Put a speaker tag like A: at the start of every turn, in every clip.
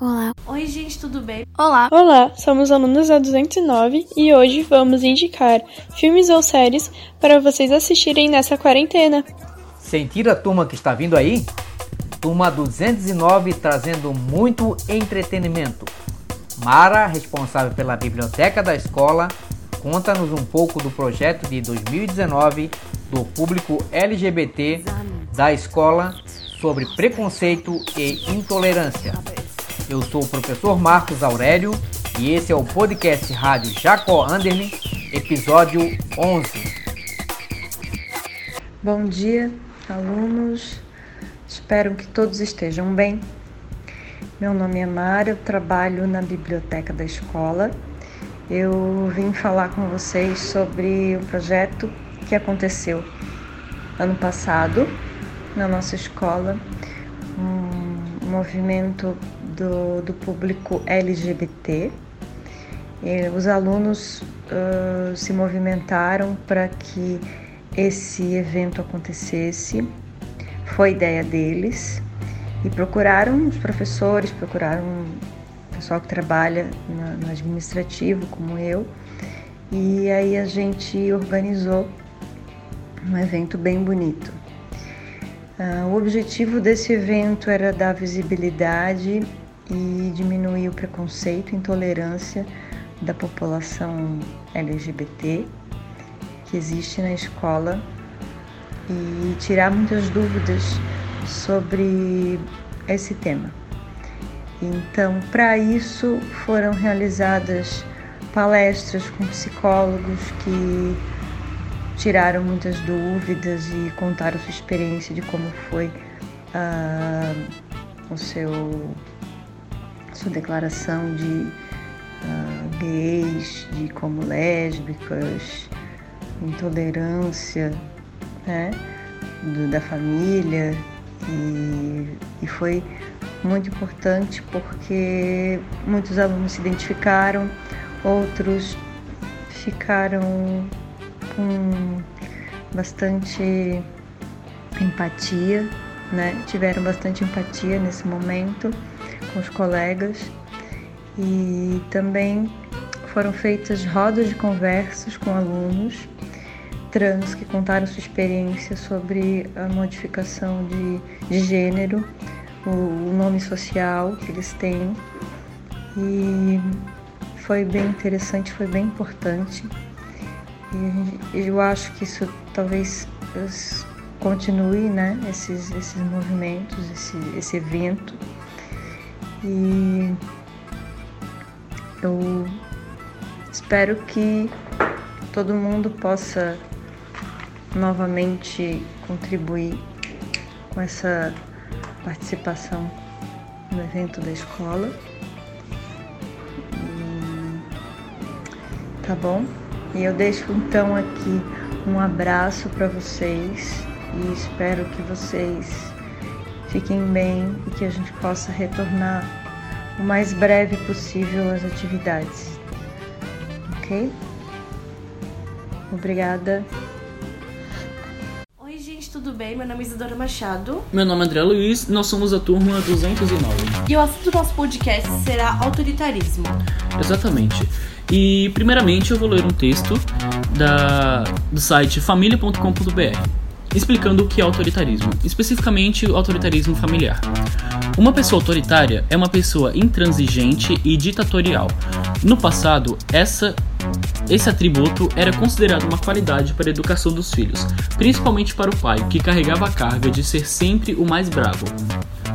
A: Olá.
B: Oi, gente, tudo bem?
A: Olá.
C: Olá, somos alunos da 209 e hoje vamos indicar filmes ou séries para vocês assistirem nessa quarentena.
D: Sentir a turma que está vindo aí? Turma 209 trazendo muito entretenimento. Mara, responsável pela biblioteca da escola, conta-nos um pouco do projeto de 2019 do público LGBT da escola sobre preconceito e intolerância. Eu sou o professor Marcos Aurélio e esse é o podcast Rádio Jacó Anderlin, episódio 11.
E: Bom dia, alunos. Espero que todos estejam bem. Meu nome é Mara, eu trabalho na biblioteca da escola. Eu vim falar com vocês sobre o projeto que aconteceu ano passado na nossa escola, um movimento do, do público LGBT. Os alunos uh, se movimentaram para que esse evento acontecesse, foi ideia deles, e procuraram os professores, procuraram o pessoal que trabalha no, no administrativo, como eu, e aí a gente organizou um evento bem bonito. Uh, o objetivo desse evento era dar visibilidade e diminuir o preconceito e intolerância da população LGBT que existe na escola e tirar muitas dúvidas sobre esse tema. Então, para isso foram realizadas palestras com psicólogos que tiraram muitas dúvidas e contaram sua experiência de como foi uh, o seu sua declaração de uh, gays, de como lésbicas, intolerância né, do, da família e, e foi muito importante porque muitos alunos se identificaram, outros ficaram com bastante empatia, né? Tiveram bastante empatia nesse momento com os colegas e também foram feitas rodas de conversas com alunos trans que contaram sua experiência sobre a modificação de, de gênero, o, o nome social que eles têm. E foi bem interessante, foi bem importante. E eu acho que isso talvez continue, né, esses, esses movimentos, esse, esse evento. E eu espero que todo mundo possa novamente contribuir com essa participação no evento da escola. Tá bom? E eu deixo então aqui um abraço para vocês e espero que vocês fiquem bem e que a gente possa retornar o mais breve possível às atividades. Ok? Obrigada.
B: Oi, gente, tudo bem? Meu nome é Isadora Machado.
F: Meu nome é André Luiz, nós somos a turma 209.
B: E o assunto do nosso podcast será autoritarismo.
F: Exatamente. E primeiramente eu vou ler um texto da, do site família.com.br explicando o que é autoritarismo, especificamente o autoritarismo familiar. Uma pessoa autoritária é uma pessoa intransigente e ditatorial. No passado, essa esse atributo era considerado uma qualidade para a educação dos filhos, principalmente para o pai, que carregava a carga de ser sempre o mais bravo,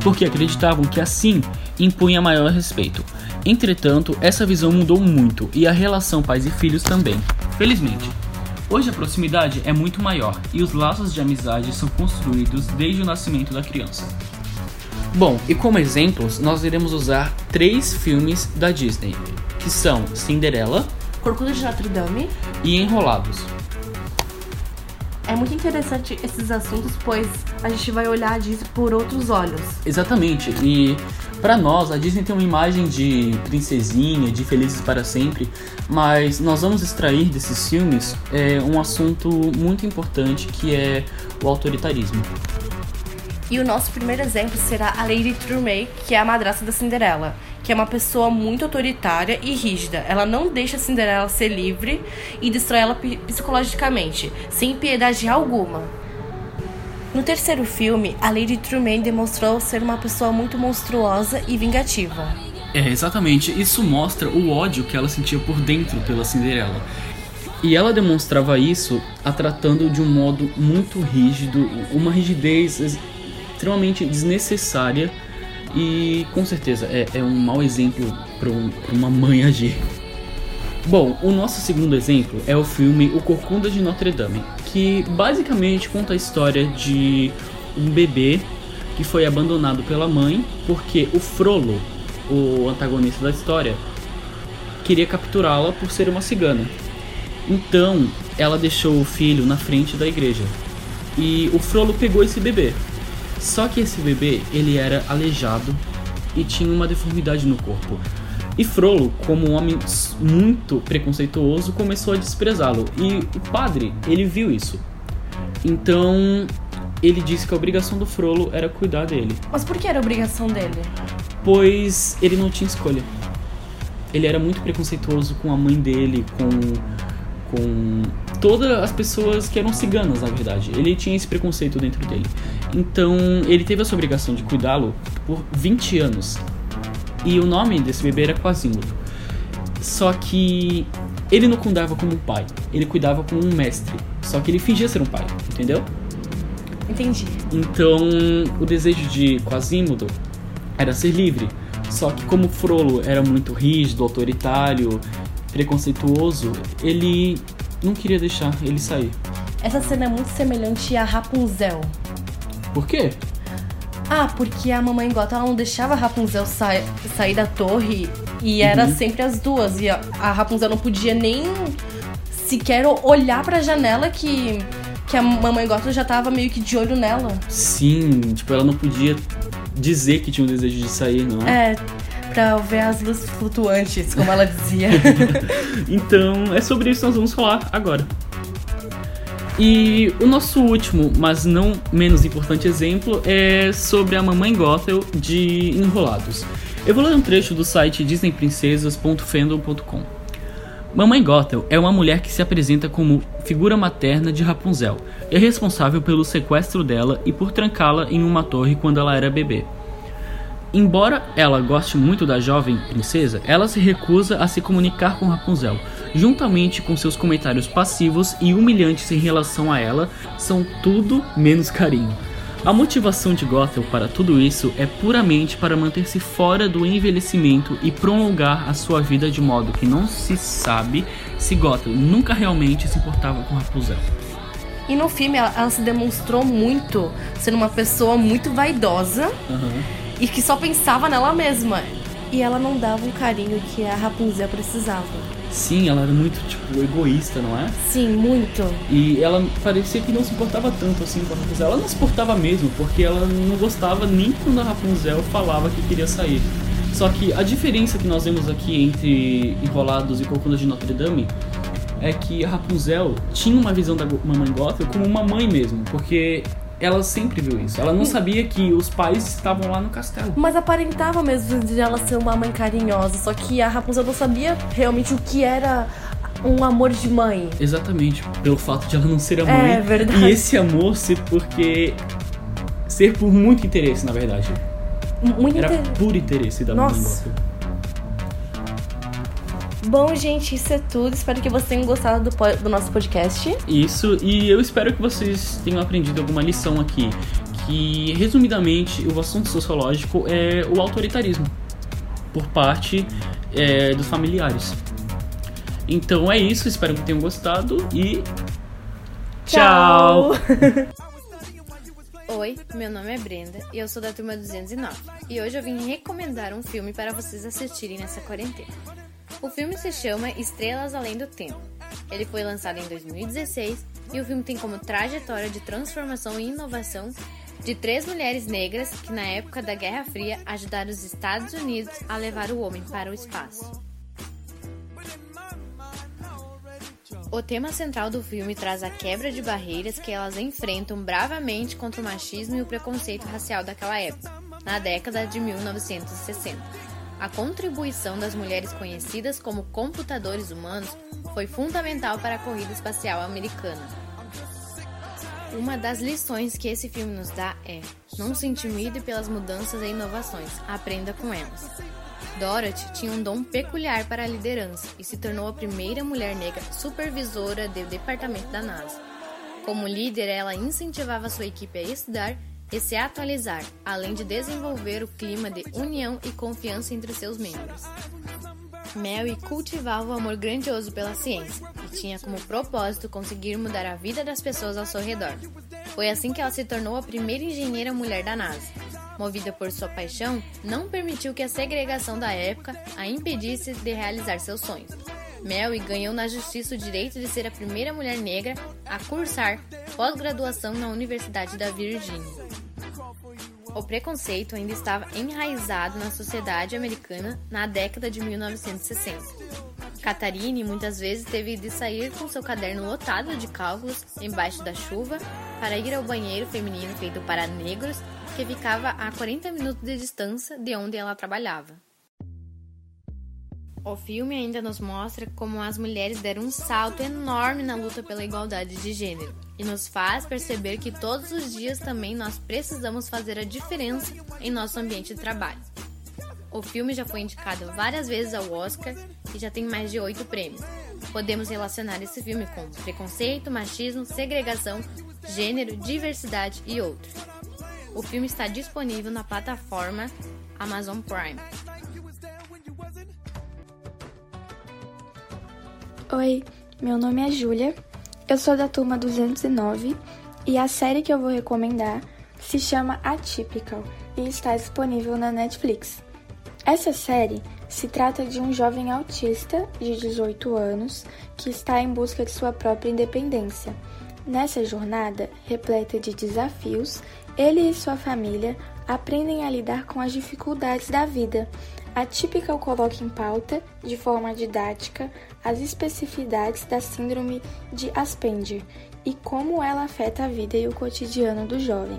F: porque acreditavam que assim impunha maior respeito. Entretanto, essa visão mudou muito e a relação pais e filhos também, felizmente. Hoje a proximidade é muito maior e os laços de amizade são construídos desde o nascimento da criança. Bom, e como exemplos, nós iremos usar três filmes da Disney, que são Cinderela,
B: Corcunda de Notre Dame
F: e Enrolados.
B: É muito interessante esses assuntos, pois a gente vai olhar a Disney por outros olhos.
F: Exatamente, e para nós, a Disney tem uma imagem de princesinha, de felizes para sempre, mas nós vamos extrair desses filmes é, um assunto muito importante que é o autoritarismo.
B: E o nosso primeiro exemplo será a Lady Trumay, que é a madrasta da Cinderela. Que é uma pessoa muito autoritária e rígida. Ela não deixa Cinderela ser livre e destrói ela psicologicamente, sem piedade alguma. No terceiro filme, a Lady Truman demonstrou ser uma pessoa muito monstruosa e vingativa.
F: É, exatamente. Isso mostra o ódio que ela sentia por dentro pela Cinderela. E ela demonstrava isso a tratando de um modo muito rígido, uma rigidez extremamente desnecessária e com certeza é, é um mau exemplo para um, uma mãe agir. Bom, o nosso segundo exemplo é o filme O Corcunda de Notre Dame, que basicamente conta a história de um bebê que foi abandonado pela mãe porque o Frollo, o antagonista da história, queria capturá-la por ser uma cigana. Então, ela deixou o filho na frente da igreja. E o Frollo pegou esse bebê. Só que esse bebê, ele era aleijado e tinha uma deformidade no corpo. E Frollo, como um homem muito preconceituoso, começou a desprezá-lo. E o padre, ele viu isso. Então, ele disse que a obrigação do Frollo era cuidar dele.
B: Mas por que era a obrigação dele?
F: Pois ele não tinha escolha. Ele era muito preconceituoso com a mãe dele, com com todas as pessoas que eram ciganas, na verdade. Ele tinha esse preconceito dentro dele. Então, ele teve essa obrigação de cuidá-lo por 20 anos. E o nome desse bebê era Quasimodo. Só que ele não cuidava como um pai, ele cuidava como um mestre. Só que ele fingia ser um pai, entendeu?
B: Entendi.
F: Então, o desejo de Quasimodo era ser livre. Só que como Frollo era muito rígido, autoritário preconceituoso, ele não queria deixar ele sair.
B: Essa cena é muito semelhante a Rapunzel.
F: Por quê?
B: Ah, porque a mamãe Gota ela não deixava a Rapunzel sa sair da torre e era uhum. sempre as duas. E a, a Rapunzel não podia nem sequer olhar para a janela que, que a mamãe Gota já tava meio que de olho nela.
F: Sim, tipo, ela não podia dizer que tinha um desejo de sair, não
B: é? É, pra ver as luzes flutuantes, como ela dizia.
F: então, é sobre isso que nós vamos falar agora. E o nosso último, mas não menos importante exemplo é sobre a Mamãe Gothel de Enrolados. Eu vou ler um trecho do site disneyprincesas.fandom.com. Mamãe Gothel é uma mulher que se apresenta como figura materna de Rapunzel e é responsável pelo sequestro dela e por trancá-la em uma torre quando ela era bebê. Embora ela goste muito da jovem princesa, ela se recusa a se comunicar com Rapunzel. Juntamente com seus comentários passivos e humilhantes em relação a ela, são tudo menos carinho. A motivação de Gothel para tudo isso é puramente para manter-se fora do envelhecimento e prolongar a sua vida de modo que não se sabe se Gothel nunca realmente se importava com Rapunzel.
B: E no filme ela, ela se demonstrou muito sendo uma pessoa muito vaidosa.
F: Uhum
B: e que só pensava nela mesma. E ela não dava o carinho que a Rapunzel precisava.
F: Sim, ela era muito, tipo, egoísta, não é?
B: Sim, muito.
F: E ela parecia que não se importava tanto assim com a Rapunzel. Ela não se importava mesmo, porque ela não gostava nem quando a Rapunzel falava que queria sair. Só que a diferença que nós vemos aqui entre Enrolados e Corcunda de Notre Dame é que a Rapunzel tinha uma visão da mamãe Gothel como uma mãe mesmo, porque ela sempre viu isso. Ela não sabia que os pais estavam lá no castelo.
B: Mas aparentava mesmo de ela ser uma mãe carinhosa, só que a Rapunzel não sabia realmente o que era um amor de mãe.
F: Exatamente, pelo fato de ela não ser a
B: mãe.
F: É
B: verdade.
F: E esse amor ser porque ser por muito interesse, na verdade.
B: Muito
F: Era
B: inter...
F: por interesse da Nossa. mãe.
B: Bom, gente, isso é tudo. Espero que vocês tenham gostado do, do nosso podcast.
F: Isso, e eu espero que vocês tenham aprendido alguma lição aqui. Que, resumidamente, o assunto sociológico é o autoritarismo por parte é, dos familiares. Então é isso, espero que tenham gostado e. Tchau!
A: Oi, meu nome é Brenda e eu sou da turma 209. E hoje eu vim recomendar um filme para vocês assistirem nessa quarentena. O filme se chama Estrelas Além do Tempo. Ele foi lançado em 2016 e o filme tem como trajetória de transformação e inovação de três mulheres negras que, na época da Guerra Fria, ajudaram os Estados Unidos a levar o homem para o espaço. O tema central do filme traz a quebra de barreiras que elas enfrentam bravamente contra o machismo e o preconceito racial daquela época, na década de 1960. A contribuição das mulheres conhecidas como computadores humanos foi fundamental para a corrida espacial americana. Uma das lições que esse filme nos dá é: não se intimide pelas mudanças e inovações, aprenda com elas. Dorothy tinha um dom peculiar para a liderança e se tornou a primeira mulher negra supervisora do departamento da NASA. Como líder, ela incentivava sua equipe a estudar e se atualizar, além de desenvolver o clima de união e confiança entre seus membros. Mary cultivava o amor grandioso pela ciência e tinha como propósito conseguir mudar a vida das pessoas ao seu redor. Foi assim que ela se tornou a primeira engenheira mulher da NASA. Movida por sua paixão, não permitiu que a segregação da época a impedisse de realizar seus sonhos. Mary ganhou na justiça o direito de ser a primeira mulher negra a cursar pós-graduação na Universidade da Virgínia. O preconceito ainda estava enraizado na sociedade americana na década de 1960. Catarine muitas vezes teve de sair com seu caderno lotado de cálculos embaixo da chuva para ir ao banheiro feminino feito para negros que ficava a 40 minutos de distância de onde ela trabalhava. O filme ainda nos mostra como as mulheres deram um salto enorme na luta pela igualdade de gênero e nos faz perceber que todos os dias também nós precisamos fazer a diferença em nosso ambiente de trabalho. O filme já foi indicado várias vezes ao Oscar e já tem mais de oito prêmios. Podemos relacionar esse filme com preconceito, machismo, segregação, gênero, diversidade e outros. O filme está disponível na plataforma Amazon Prime.
G: Oi, meu nome é Júlia, eu sou da turma 209 e a série que eu vou recomendar se chama Atypical e está disponível na Netflix. Essa série se trata de um jovem autista de 18 anos que está em busca de sua própria independência. Nessa jornada, repleta de desafios, ele e sua família aprendem a lidar com as dificuldades da vida, a Typical coloca em pauta, de forma didática, as especificidades da Síndrome de Asperger e como ela afeta a vida e o cotidiano do jovem.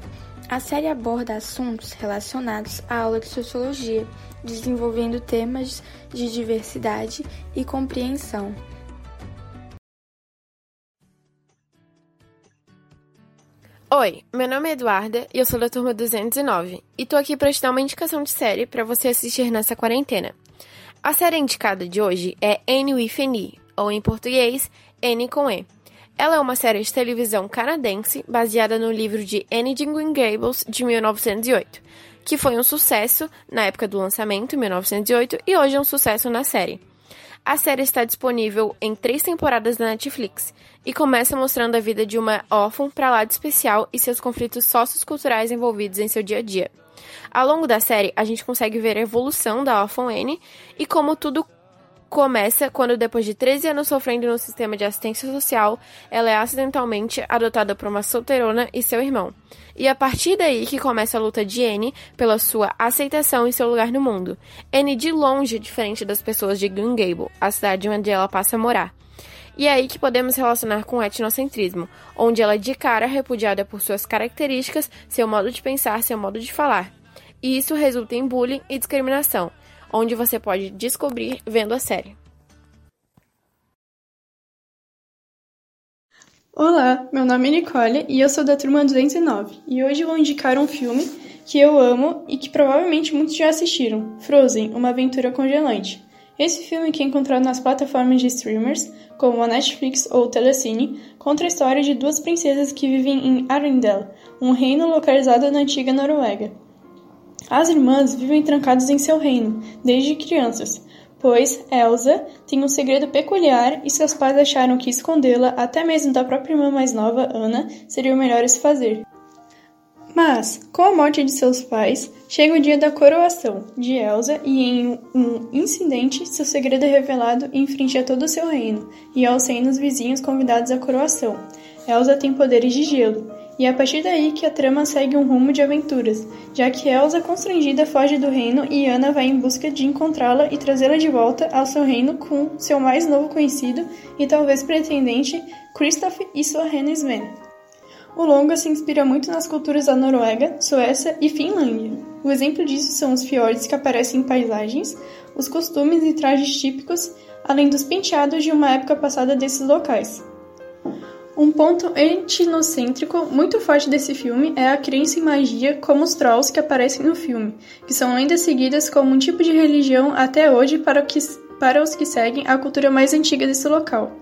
G: A série aborda assuntos relacionados à aula de sociologia, desenvolvendo temas de diversidade e compreensão.
H: Oi, meu nome é Eduarda e eu sou da turma 209 e tô aqui para te dar uma indicação de série para você assistir nessa quarentena. A série indicada de hoje é Annie with Annie, ou em português, Annie com E. Ela é uma série de televisão canadense baseada no livro de Annie de Green Gables de 1908, que foi um sucesso na época do lançamento, em 1908, e hoje é um sucesso na série. A série está disponível em três temporadas da Netflix e começa mostrando a vida de uma órfã para lá de especial e seus conflitos socioculturais envolvidos em seu dia a dia. Ao longo da série, a gente consegue ver a evolução da órfã Anne e como tudo começa quando, depois de 13 anos sofrendo no sistema de assistência social, ela é acidentalmente adotada por uma solteirona e seu irmão. E é a partir daí que começa a luta de Anne pela sua aceitação e seu lugar no mundo. Anne de longe diferente das pessoas de Green Gable, a cidade onde ela passa a morar. E é aí que podemos relacionar com o etnocentrismo, onde ela é de cara repudiada por suas características, seu modo de pensar, seu modo de falar. E isso resulta em bullying e discriminação, onde você pode descobrir vendo a série.
C: Olá, meu nome é Nicole e eu sou da turma 209 e hoje vou indicar um filme que eu amo e que provavelmente muitos já assistiram, Frozen, uma aventura congelante. Esse filme, que é encontrado nas plataformas de streamers, como a Netflix ou o Telecine, conta a história de duas princesas que vivem em Arendelle, um reino localizado na antiga Noruega. As irmãs vivem trancadas em seu reino, desde crianças, pois Elsa tem um segredo peculiar e seus pais acharam que escondê-la até mesmo da própria irmã mais nova, Ana, seria o melhor a se fazer. Mas, com a morte de seus pais, chega o dia da coroação de Elsa e em um incidente, seu segredo é revelado em frente a todo o seu reino e aos reinos vizinhos convidados à coroação. Elsa tem poderes de gelo, e é a partir daí que a trama segue um rumo de aventuras, já que Elsa, constrangida, foge do reino e Anna vai em busca de encontrá-la e trazê-la de volta ao seu reino com seu mais novo conhecido e talvez pretendente, Kristoff e sua reina Sven. O longa se inspira muito nas culturas da Noruega, Suécia e Finlândia. O exemplo disso são os fiordes que aparecem em paisagens, os costumes e trajes típicos, além dos penteados de uma época passada desses locais. Um ponto etnocêntrico muito forte desse filme é a crença em magia como os trolls que aparecem no filme, que são lendas seguidas como um tipo de religião até hoje para, que, para os que seguem a cultura mais antiga desse local.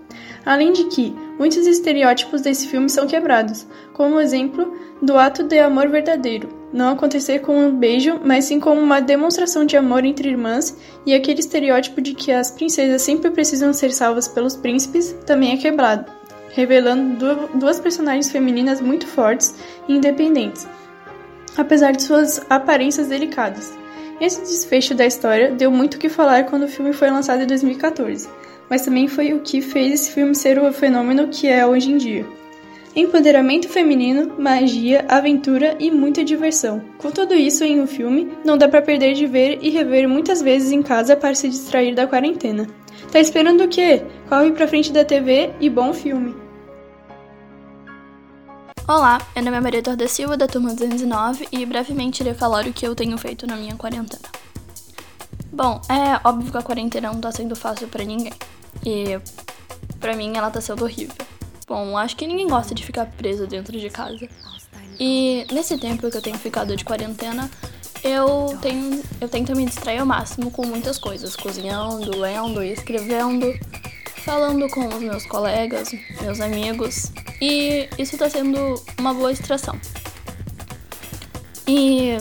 C: Além de que, muitos estereótipos desse filme são quebrados, como o exemplo do ato de amor verdadeiro, não acontecer com um beijo, mas sim como uma demonstração de amor entre irmãs, e aquele estereótipo de que as princesas sempre precisam ser salvas pelos príncipes também é quebrado revelando duas personagens femininas muito fortes e independentes, apesar de suas aparências delicadas. Esse desfecho da história deu muito o que falar quando o filme foi lançado em 2014, mas também foi o que fez esse filme ser o fenômeno que é hoje em dia. Empoderamento feminino, magia, aventura e muita diversão. Com tudo isso em um filme, não dá para perder de ver e rever muitas vezes em casa para se distrair da quarentena. Tá esperando o quê? Corre pra frente da TV e bom filme!
I: Olá, meu nome é Maria Torda Silva, da turma 209, e brevemente irei falar o que eu tenho feito na minha quarentena. Bom, é óbvio que a quarentena não tá sendo fácil para ninguém, e para mim ela tá sendo horrível. Bom, acho que ninguém gosta de ficar preso dentro de casa. E nesse tempo que eu tenho ficado de quarentena, eu tenho eu tento me distrair ao máximo com muitas coisas, cozinhando, lendo e escrevendo, falando com os meus colegas, meus amigos, e isso está sendo uma boa distração. E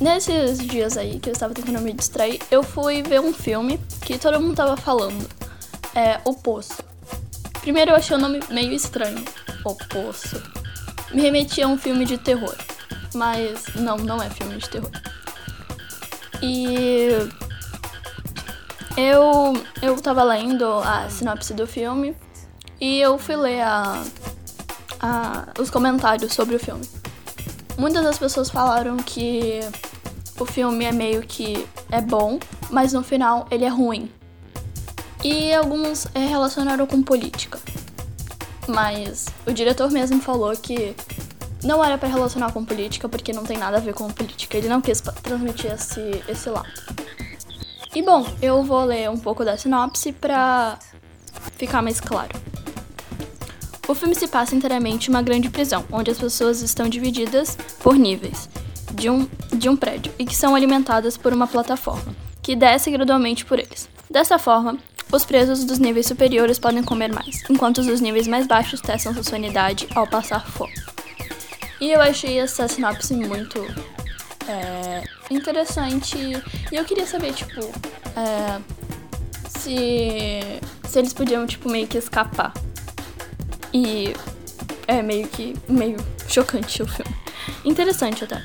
I: nesses dias aí que eu estava tentando me distrair, eu fui ver um filme que todo mundo estava falando. É O Poço. Primeiro eu achei o nome meio estranho. O Poço. Me remetia a um filme de terror. Mas não, não é filme de terror. E eu, eu tava lendo a sinopse do filme e eu fui ler a, a, os comentários sobre o filme. Muitas das pessoas falaram que o filme é meio que é bom, mas no final ele é ruim. E alguns é, relacionaram com política. Mas o diretor mesmo falou que não era para relacionar com política porque não tem nada a ver com política. Ele não quis transmitir esse, esse lado. E bom, eu vou ler um pouco da sinopse para ficar mais claro. O filme se passa inteiramente em uma grande prisão, onde as pessoas estão divididas por níveis de um, de um prédio e que são alimentadas por uma plataforma, que desce gradualmente por eles. Dessa forma, os presos dos níveis superiores podem comer mais, enquanto os dos níveis mais baixos testam sua sanidade ao passar fome. E eu achei essa sinopse muito é, interessante. E eu queria saber, tipo, é, se, se eles podiam, tipo, meio que escapar. E é meio que meio chocante o filme. Interessante até.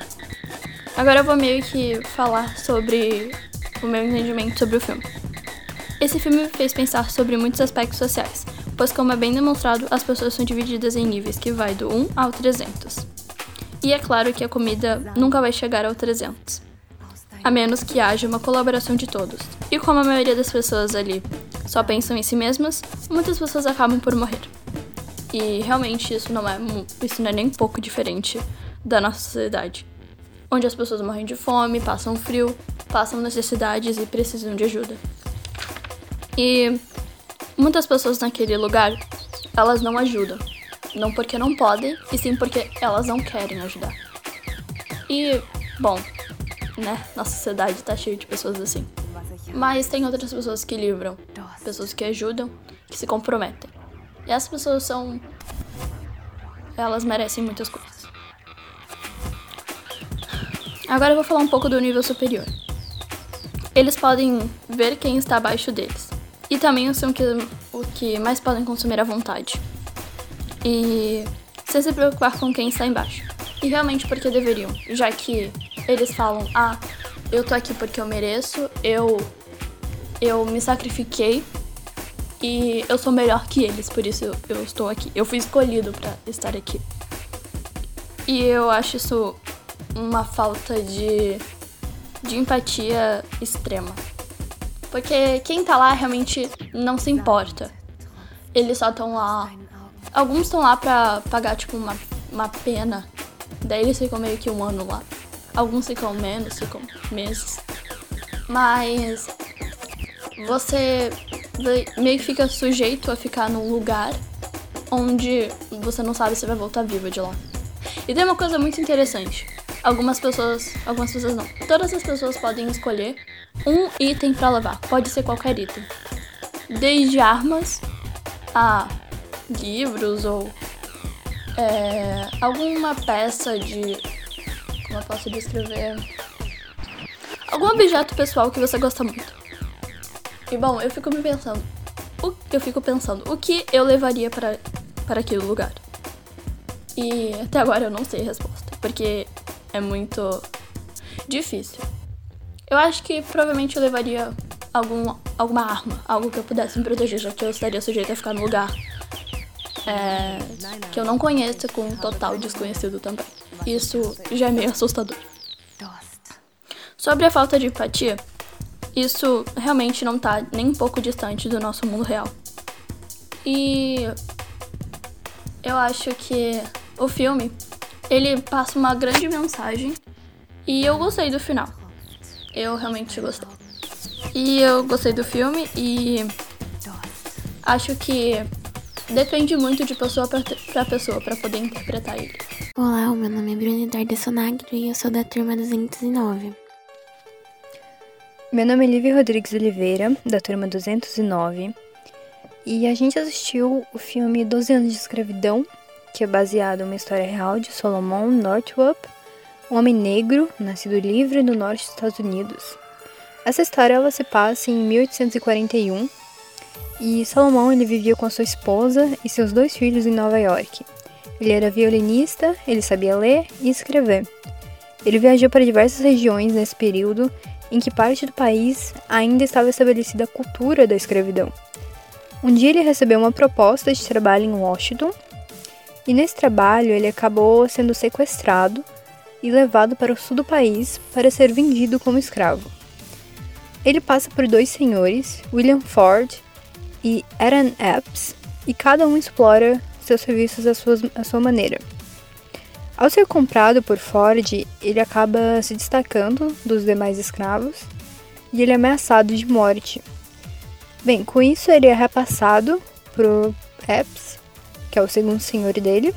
I: Agora eu vou meio que falar sobre o meu entendimento sobre o filme. Esse filme me fez pensar sobre muitos aspectos sociais, pois como é bem demonstrado, as pessoas são divididas em níveis que vai do 1 ao 300. E é claro que a comida nunca vai chegar ao 300, a menos que haja uma colaboração de todos. E como a maioria das pessoas ali só pensam em si mesmas, muitas pessoas acabam por morrer. E realmente isso não é, isso não é nem um pouco diferente da nossa sociedade, onde as pessoas morrem de fome, passam frio, passam necessidades e precisam de ajuda. E muitas pessoas naquele lugar, elas não ajudam. Não porque não podem, e sim porque elas não querem ajudar. E, bom, né? Nossa sociedade tá cheia de pessoas assim. Mas tem outras pessoas que livram, pessoas que ajudam, que se comprometem. E essas pessoas são. Elas merecem muitas coisas. Agora eu vou falar um pouco do nível superior. Eles podem ver quem está abaixo deles. E também são que, o que mais podem consumir à vontade e sem se preocupar com quem está embaixo. E realmente porque deveriam, já que eles falam: "Ah, eu tô aqui porque eu mereço, eu eu me sacrifiquei e eu sou melhor que eles, por isso eu, eu estou aqui. Eu fui escolhido para estar aqui." E eu acho isso uma falta de de empatia extrema. Porque quem tá lá realmente não se importa. Eles só estão lá Alguns estão lá pra pagar, tipo, uma, uma pena. Daí eles ficam meio que um ano lá. Alguns ficam menos, ficam meses. Mas você meio que fica sujeito a ficar num lugar onde você não sabe se vai voltar viva de lá. E tem uma coisa muito interessante. Algumas pessoas, algumas pessoas não. Todas as pessoas podem escolher um item para levar. Pode ser qualquer item. Desde armas a livros ou é, alguma peça de. Como eu posso descrever? Algum objeto pessoal que você gosta muito. E bom, eu fico me pensando. O, eu fico pensando, o que eu levaria para, para aquele lugar? E até agora eu não sei a resposta, porque é muito difícil. Eu acho que provavelmente eu levaria algum, alguma arma, algo que eu pudesse me proteger, já que eu estaria sujeito a ficar no lugar é, que eu não conheço com um total desconhecido também. Isso já é meio assustador. Sobre a falta de empatia, isso realmente não tá nem um pouco distante do nosso mundo real. E eu acho que o filme, ele passa uma grande mensagem e eu gostei do final. Eu realmente gostei. E eu gostei do filme e acho que depende muito de pessoa para pessoa para poder interpretar ele.
J: Olá, o meu nome é Bruna Eduarda Sonagro e eu sou da turma 209.
K: Meu nome é Lívia Rodrigues Oliveira, da turma 209, e a gente assistiu o filme 12 anos de escravidão, que é baseado em uma história real de Solomon Northup, um homem negro nascido livre no norte dos Estados Unidos. Essa história ela se passa em 1841 e Solomon ele vivia com a sua esposa e seus dois filhos em Nova York. Ele era violinista, ele sabia ler e escrever. Ele viajou para diversas regiões nesse período em que parte do país ainda estava estabelecida a cultura da escravidão. Um dia ele recebeu uma proposta de trabalho em Washington, e nesse trabalho ele acabou sendo sequestrado e levado para o sul do país para ser vendido como escravo. Ele passa por dois senhores, William Ford e Aaron Epps, e cada um explora seus serviços à sua, à sua maneira. Ao ser comprado por Ford, ele acaba se destacando dos demais escravos e ele é ameaçado de morte. Bem, com isso ele é repassado pro Epps, que é o segundo senhor dele.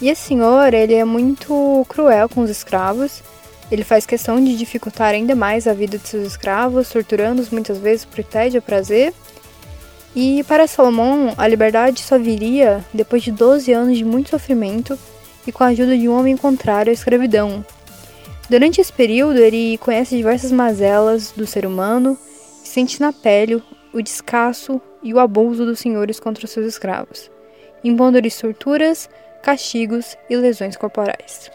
K: E esse senhor, ele é muito cruel com os escravos. Ele faz questão de dificultar ainda mais a vida de seus escravos, torturando-os muitas vezes por tédio ou prazer. E para Salomão, a liberdade só viria depois de 12 anos de muito sofrimento e com a ajuda de um homem contrário à escravidão. Durante esse período, ele conhece diversas mazelas do ser humano e sente na pele o descaso e o abuso dos senhores contra seus escravos, impondo-lhes torturas, castigos e lesões corporais.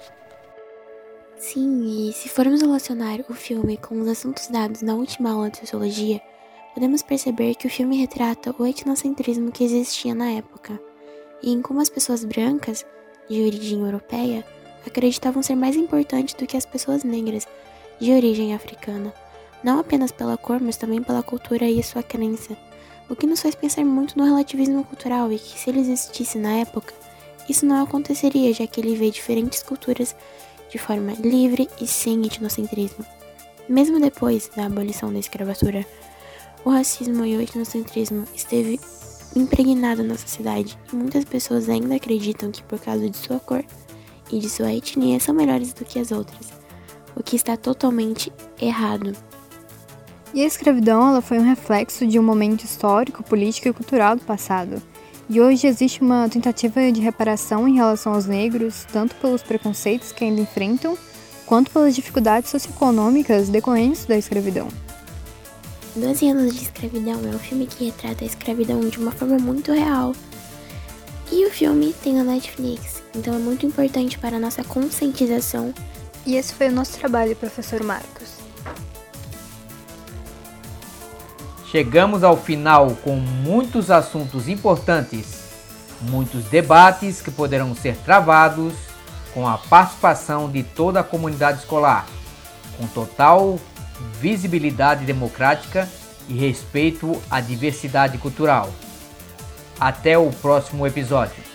J: Sim, e se formos relacionar o filme com os assuntos dados na última aula de sociologia, podemos perceber que o filme retrata o etnocentrismo que existia na época, e em como as pessoas brancas de origem europeia acreditavam ser mais importantes do que as pessoas negras de origem africana, não apenas pela cor, mas também pela cultura e sua crença, o que nos faz pensar muito no relativismo cultural e que se ele existisse na época, isso não aconteceria, já que ele vê diferentes culturas de forma livre e sem etnocentrismo. Mesmo depois da abolição da escravatura, o racismo e o etnocentrismo esteve impregnado na sociedade e muitas pessoas ainda acreditam que por causa de sua cor e de sua etnia são melhores do que as outras, o que está totalmente errado.
K: E a escravidão ela foi um reflexo de um momento histórico, político e cultural do passado. E hoje existe uma tentativa de reparação em relação aos negros, tanto pelos preconceitos que ainda enfrentam, quanto pelas dificuldades socioeconômicas decorrentes da escravidão.
J: 12 anos de escravidão é um filme que retrata a escravidão de uma forma muito real. E o filme tem na Netflix, então é muito importante para a nossa conscientização.
K: E esse foi o nosso trabalho, professor Marcos.
D: Chegamos ao final com muitos assuntos importantes, muitos debates que poderão ser travados com a participação de toda a comunidade escolar, com total visibilidade democrática e respeito à diversidade cultural. Até o próximo episódio.